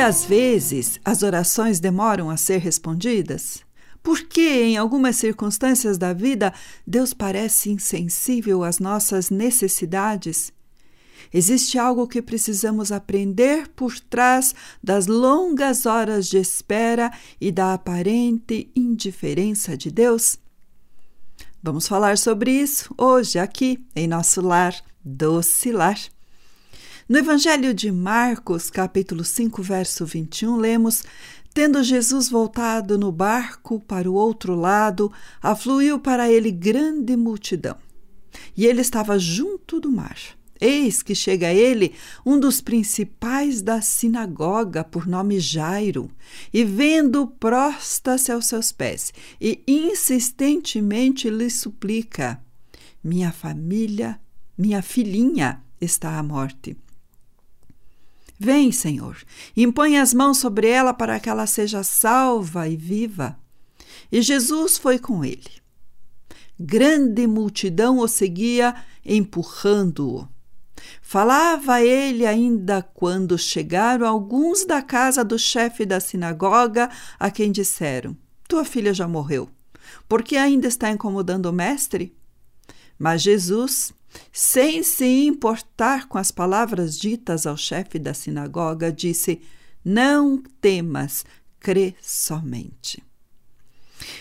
Às vezes as orações demoram a ser respondidas? Por que em algumas circunstâncias da vida Deus parece insensível às nossas necessidades? Existe algo que precisamos aprender por trás das longas horas de espera e da aparente indiferença de Deus? Vamos falar sobre isso hoje aqui em nosso lar doce lar. No Evangelho de Marcos, capítulo 5, verso 21, lemos: Tendo Jesus voltado no barco para o outro lado, afluiu para ele grande multidão. E ele estava junto do mar. Eis que chega a ele um dos principais da sinagoga, por nome Jairo, e vendo, prosta-se aos seus pés e insistentemente lhe suplica: Minha família, minha filhinha está à morte. Vem, Senhor, impõe as mãos sobre ela para que ela seja salva e viva. E Jesus foi com ele. Grande multidão o seguia, empurrando-o. Falava ele ainda quando chegaram alguns da casa do chefe da sinagoga, a quem disseram: Tua filha já morreu. Por que ainda está incomodando o mestre? Mas Jesus, sem se importar com as palavras ditas ao chefe da sinagoga, disse: Não temas, crê somente.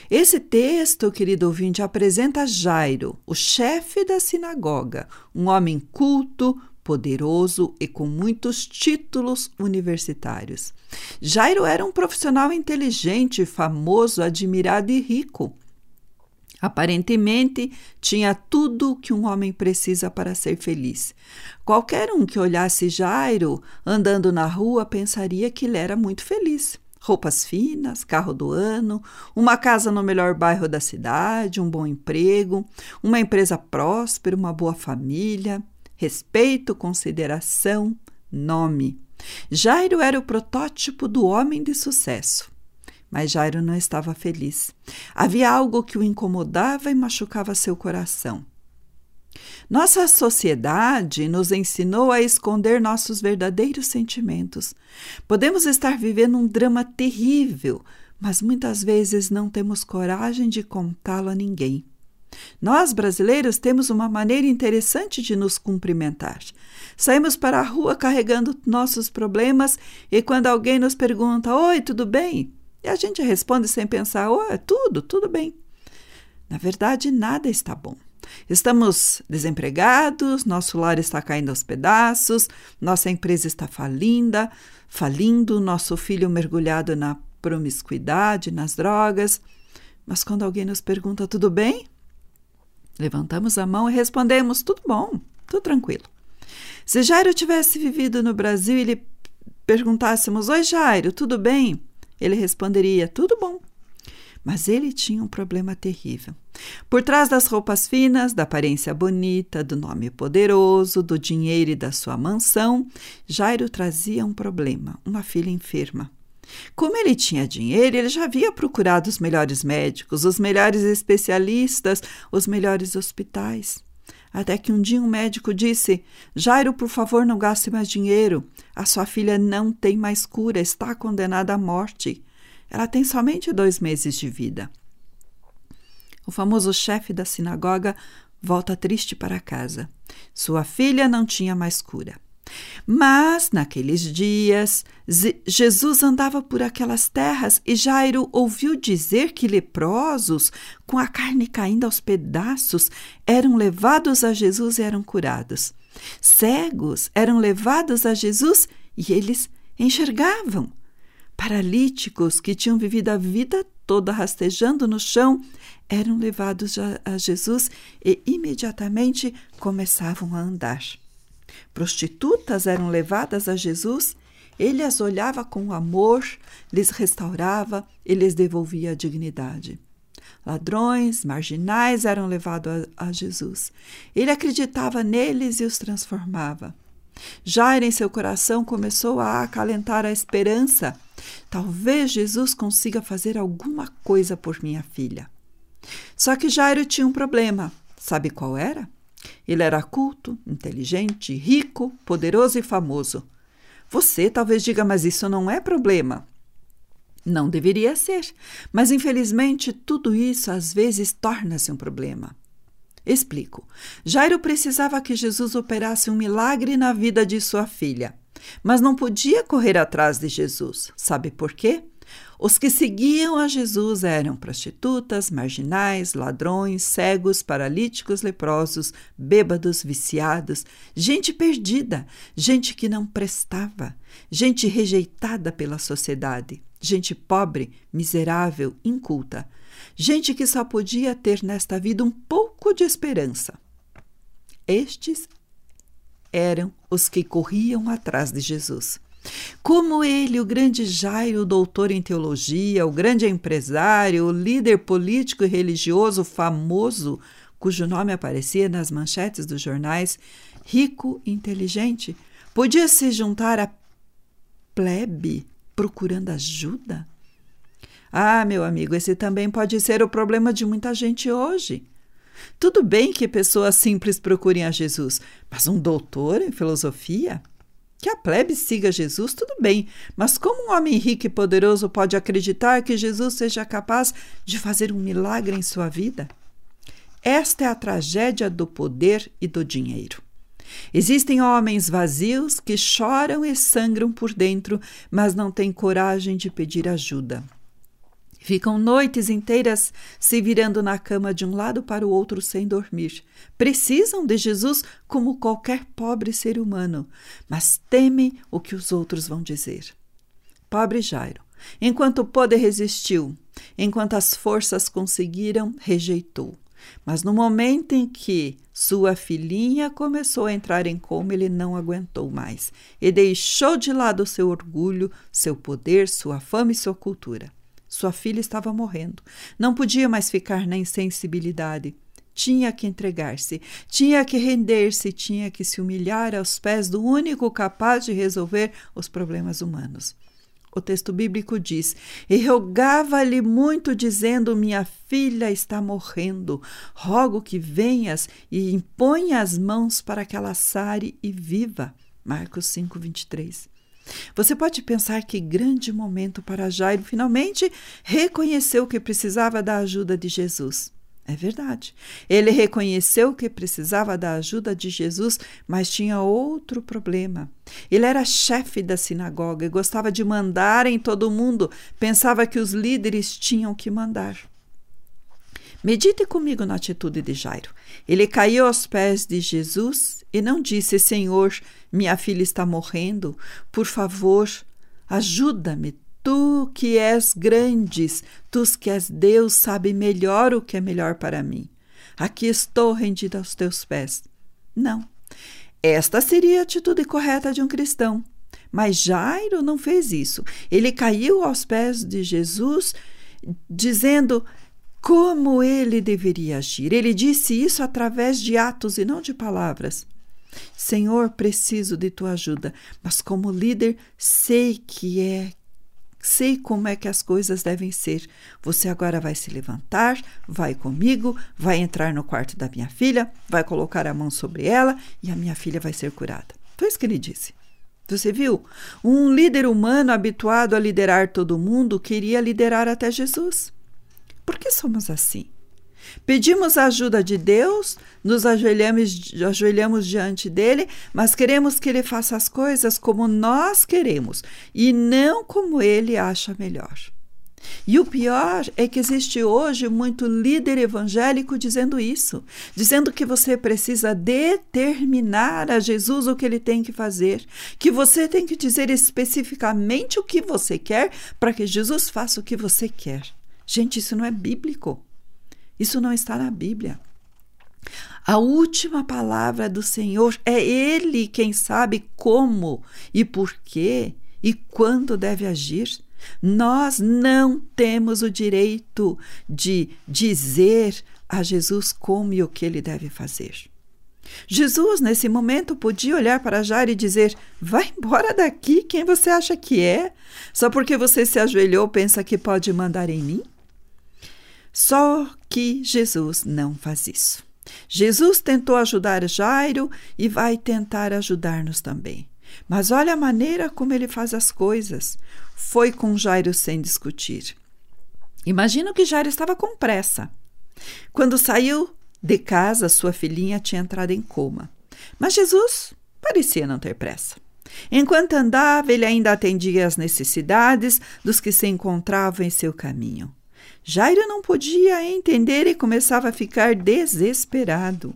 Esse texto, querido ouvinte, apresenta Jairo, o chefe da sinagoga, um homem culto, poderoso e com muitos títulos universitários. Jairo era um profissional inteligente, famoso, admirado e rico. Aparentemente, tinha tudo o que um homem precisa para ser feliz. Qualquer um que olhasse Jairo andando na rua pensaria que ele era muito feliz. Roupas finas, carro do ano, uma casa no melhor bairro da cidade, um bom emprego, uma empresa próspera, uma boa família, respeito, consideração, nome. Jairo era o protótipo do homem de sucesso. Mas Jairo não estava feliz. Havia algo que o incomodava e machucava seu coração. Nossa sociedade nos ensinou a esconder nossos verdadeiros sentimentos. Podemos estar vivendo um drama terrível, mas muitas vezes não temos coragem de contá-lo a ninguém. Nós, brasileiros, temos uma maneira interessante de nos cumprimentar. Saímos para a rua carregando nossos problemas e quando alguém nos pergunta: Oi, tudo bem? E a gente responde sem pensar: Oh, é tudo, tudo bem. Na verdade, nada está bom. Estamos desempregados, nosso lar está caindo aos pedaços, nossa empresa está falinda, falindo, nosso filho mergulhado na promiscuidade, nas drogas. Mas quando alguém nos pergunta: tudo bem? Levantamos a mão e respondemos: tudo bom, tudo tranquilo. Se Jairo tivesse vivido no Brasil e lhe perguntássemos: Oi, Jairo, tudo bem? Ele responderia: Tudo bom. Mas ele tinha um problema terrível. Por trás das roupas finas, da aparência bonita, do nome poderoso, do dinheiro e da sua mansão, Jairo trazia um problema: uma filha enferma. Como ele tinha dinheiro, ele já havia procurado os melhores médicos, os melhores especialistas, os melhores hospitais. Até que um dia um médico disse: Jairo, por favor, não gaste mais dinheiro. A sua filha não tem mais cura, está condenada à morte. Ela tem somente dois meses de vida. O famoso chefe da sinagoga volta triste para casa. Sua filha não tinha mais cura. Mas, naqueles dias, Jesus andava por aquelas terras e Jairo ouviu dizer que leprosos, com a carne caindo aos pedaços, eram levados a Jesus e eram curados. Cegos eram levados a Jesus e eles enxergavam. Paralíticos que tinham vivido a vida toda rastejando no chão eram levados a Jesus e imediatamente começavam a andar. Prostitutas eram levadas a Jesus, ele as olhava com amor, lhes restaurava e lhes devolvia a dignidade. Ladrões, marginais eram levados a, a Jesus. Ele acreditava neles e os transformava. Jair, em seu coração, começou a acalentar a esperança. Talvez Jesus consiga fazer alguma coisa por minha filha. Só que Jairo tinha um problema. Sabe qual era? Ele era culto, inteligente, rico, poderoso e famoso. Você talvez diga, mas isso não é problema. Não deveria ser, mas infelizmente tudo isso às vezes torna-se um problema. Explico. Jairo precisava que Jesus operasse um milagre na vida de sua filha, mas não podia correr atrás de Jesus. Sabe por quê? Os que seguiam a Jesus eram prostitutas, marginais, ladrões, cegos, paralíticos, leprosos, bêbados, viciados, gente perdida, gente que não prestava, gente rejeitada pela sociedade, gente pobre, miserável, inculta, gente que só podia ter nesta vida um pouco de esperança. Estes eram os que corriam atrás de Jesus. Como ele, o grande Jairo, doutor em teologia, o grande empresário, o líder político e religioso famoso, cujo nome aparecia nas manchetes dos jornais, rico e inteligente, podia se juntar à plebe procurando ajuda? Ah, meu amigo, esse também pode ser o problema de muita gente hoje. Tudo bem que pessoas simples procurem a Jesus, mas um doutor em filosofia? Que a plebe siga Jesus, tudo bem, mas como um homem rico e poderoso pode acreditar que Jesus seja capaz de fazer um milagre em sua vida? Esta é a tragédia do poder e do dinheiro. Existem homens vazios que choram e sangram por dentro, mas não têm coragem de pedir ajuda. Ficam noites inteiras se virando na cama de um lado para o outro sem dormir. Precisam de Jesus como qualquer pobre ser humano, mas temem o que os outros vão dizer. Pobre Jairo, enquanto pôde resistiu, enquanto as forças conseguiram, rejeitou. Mas no momento em que sua filhinha começou a entrar em coma, ele não aguentou mais e deixou de lado seu orgulho, seu poder, sua fama e sua cultura. Sua filha estava morrendo. Não podia mais ficar na insensibilidade. Tinha que entregar-se, tinha que render-se, tinha que se humilhar aos pés do único capaz de resolver os problemas humanos. O texto bíblico diz: E rogava-lhe muito, dizendo: Minha filha está morrendo. Rogo que venhas e imponha as mãos para que ela sare e viva. Marcos 5, 23. Você pode pensar que grande momento para Jairo finalmente reconheceu que precisava da ajuda de Jesus. É verdade. Ele reconheceu que precisava da ajuda de Jesus, mas tinha outro problema. Ele era chefe da sinagoga e gostava de mandar em todo mundo. Pensava que os líderes tinham que mandar. Medite comigo na atitude de Jairo. Ele caiu aos pés de Jesus e não disse: Senhor, minha filha está morrendo. Por favor, ajuda-me. Tu que és grandes, tu que és Deus, sabe melhor o que é melhor para mim. Aqui estou rendida aos teus pés. Não. Esta seria a atitude correta de um cristão. Mas Jairo não fez isso. Ele caiu aos pés de Jesus, dizendo: como ele deveria agir. Ele disse isso através de atos e não de palavras. Senhor, preciso de tua ajuda, mas como líder sei que é sei como é que as coisas devem ser. Você agora vai se levantar, vai comigo, vai entrar no quarto da minha filha, vai colocar a mão sobre ela e a minha filha vai ser curada. Foi isso que ele disse. Você viu? Um líder humano habituado a liderar todo mundo queria liderar até Jesus. Por que somos assim? Pedimos a ajuda de Deus, nos ajoelhamos, ajoelhamos diante dele, mas queremos que ele faça as coisas como nós queremos e não como ele acha melhor. E o pior é que existe hoje muito líder evangélico dizendo isso, dizendo que você precisa determinar a Jesus o que ele tem que fazer, que você tem que dizer especificamente o que você quer para que Jesus faça o que você quer. Gente, isso não é bíblico. Isso não está na Bíblia. A última palavra do Senhor é Ele quem sabe como e por quê e quando deve agir. Nós não temos o direito de dizer a Jesus como e o que ele deve fazer. Jesus, nesse momento, podia olhar para Jairo e dizer: Vai embora daqui, quem você acha que é? Só porque você se ajoelhou, pensa que pode mandar em mim? Só que Jesus não faz isso. Jesus tentou ajudar Jairo e vai tentar ajudar-nos também. Mas olha a maneira como ele faz as coisas. Foi com Jairo sem discutir. Imagino que Jairo estava com pressa. Quando saiu de casa, sua filhinha tinha entrado em coma. Mas Jesus parecia não ter pressa. Enquanto andava, ele ainda atendia às necessidades dos que se encontravam em seu caminho. Jairo não podia entender e começava a ficar desesperado.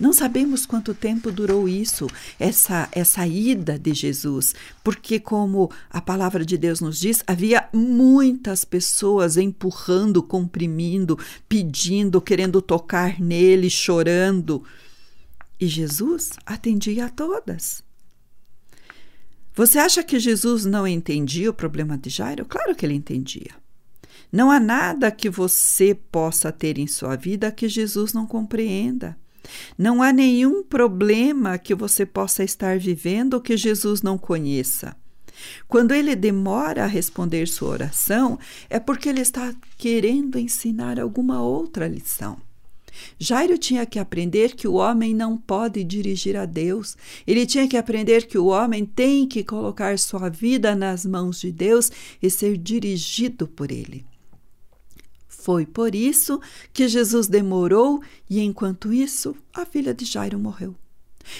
Não sabemos quanto tempo durou isso, essa, essa ida de Jesus, porque, como a palavra de Deus nos diz, havia muitas pessoas empurrando, comprimindo, pedindo, querendo tocar nele, chorando. E Jesus atendia a todas. Você acha que Jesus não entendia o problema de Jairo? Claro que ele entendia. Não há nada que você possa ter em sua vida que Jesus não compreenda. Não há nenhum problema que você possa estar vivendo que Jesus não conheça. Quando ele demora a responder sua oração, é porque ele está querendo ensinar alguma outra lição. Jairo tinha que aprender que o homem não pode dirigir a Deus. Ele tinha que aprender que o homem tem que colocar sua vida nas mãos de Deus e ser dirigido por ele. Foi por isso que Jesus demorou e, enquanto isso, a filha de Jairo morreu.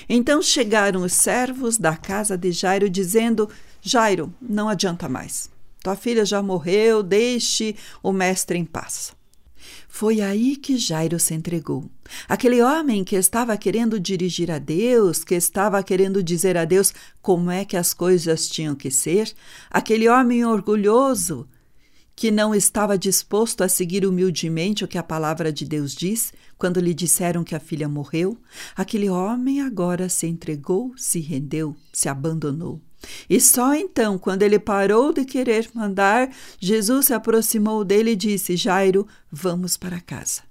Então chegaram os servos da casa de Jairo, dizendo: Jairo, não adianta mais. Tua filha já morreu, deixe o mestre em paz. Foi aí que Jairo se entregou. Aquele homem que estava querendo dirigir a Deus, que estava querendo dizer a Deus como é que as coisas tinham que ser, aquele homem orgulhoso que não estava disposto a seguir humildemente o que a palavra de Deus diz, quando lhe disseram que a filha morreu, aquele homem agora se entregou, se rendeu, se abandonou. E só então, quando ele parou de querer mandar, Jesus se aproximou dele e disse: Jairo, vamos para casa.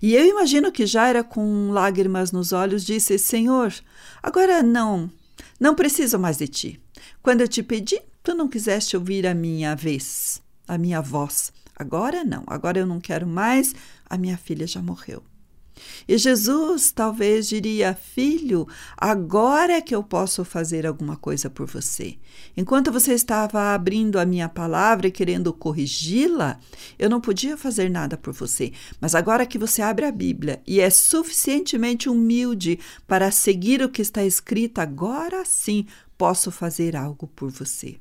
E eu imagino que Jairo, com lágrimas nos olhos, disse: Senhor, agora não, não preciso mais de ti. Quando eu te pedi, tu não quiseste ouvir a minha vez a minha voz. Agora não, agora eu não quero mais, a minha filha já morreu. E Jesus talvez diria: Filho, agora é que eu posso fazer alguma coisa por você. Enquanto você estava abrindo a minha palavra e querendo corrigi-la, eu não podia fazer nada por você. Mas agora que você abre a Bíblia e é suficientemente humilde para seguir o que está escrito, agora sim posso fazer algo por você.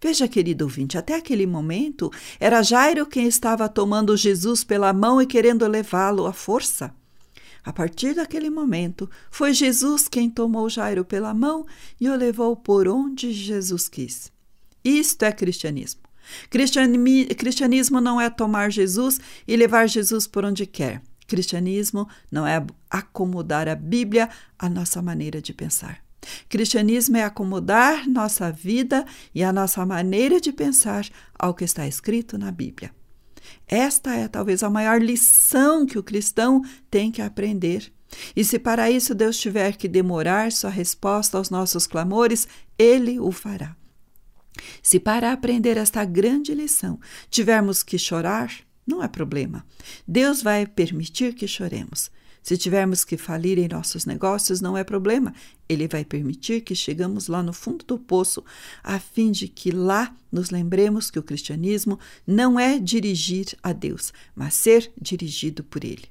Veja, querido ouvinte, até aquele momento era Jairo quem estava tomando Jesus pela mão e querendo levá-lo à força. A partir daquele momento, foi Jesus quem tomou Jairo pela mão e o levou por onde Jesus quis. Isto é cristianismo. Cristianismo não é tomar Jesus e levar Jesus por onde quer. Cristianismo não é acomodar a Bíblia à nossa maneira de pensar. Cristianismo é acomodar nossa vida e a nossa maneira de pensar ao que está escrito na Bíblia. Esta é talvez a maior lição que o cristão tem que aprender. E se para isso Deus tiver que demorar sua resposta aos nossos clamores, Ele o fará. Se para aprender esta grande lição tivermos que chorar, não é problema. Deus vai permitir que choremos. Se tivermos que falir em nossos negócios, não é problema. Ele vai permitir que chegamos lá no fundo do poço, a fim de que lá nos lembremos que o cristianismo não é dirigir a Deus, mas ser dirigido por Ele.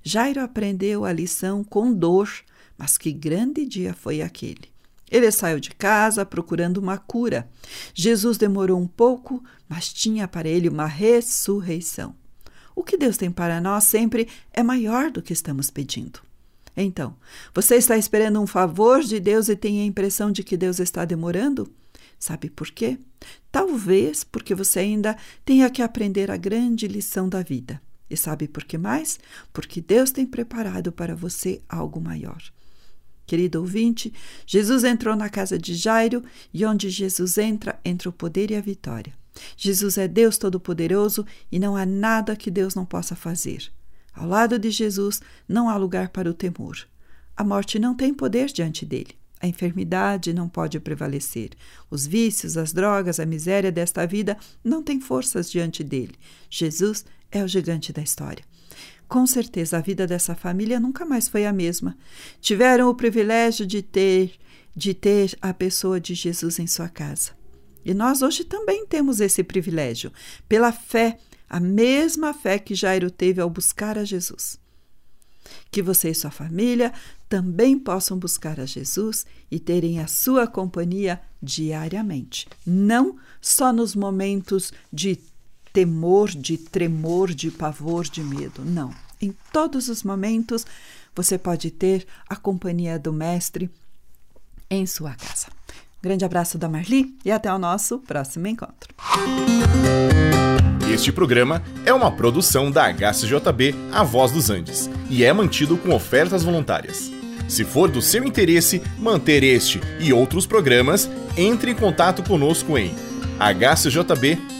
Jairo aprendeu a lição com dor, mas que grande dia foi aquele. Ele saiu de casa procurando uma cura. Jesus demorou um pouco, mas tinha para ele uma ressurreição. O que Deus tem para nós sempre é maior do que estamos pedindo. Então, você está esperando um favor de Deus e tem a impressão de que Deus está demorando? Sabe por quê? Talvez porque você ainda tenha que aprender a grande lição da vida. E sabe por que mais? Porque Deus tem preparado para você algo maior. Querido ouvinte, Jesus entrou na casa de Jairo e onde Jesus entra, entra o poder e a vitória. Jesus é Deus Todo-Poderoso e não há nada que Deus não possa fazer. Ao lado de Jesus não há lugar para o temor. A morte não tem poder diante dele. A enfermidade não pode prevalecer. Os vícios, as drogas, a miséria desta vida não têm forças diante dele. Jesus é o gigante da história. Com certeza a vida dessa família nunca mais foi a mesma. Tiveram o privilégio de ter de ter a pessoa de Jesus em sua casa. E nós hoje também temos esse privilégio, pela fé, a mesma fé que Jairo teve ao buscar a Jesus. Que você e sua família também possam buscar a Jesus e terem a sua companhia diariamente, não só nos momentos de temor, de tremor, de pavor, de medo. Não. Em todos os momentos você pode ter a companhia do Mestre em sua casa. Grande abraço da Marli e até o nosso próximo encontro. Este programa é uma produção da HCJB A Voz dos Andes e é mantido com ofertas voluntárias. Se for do seu interesse manter este e outros programas, entre em contato conosco em hcjb.com.br.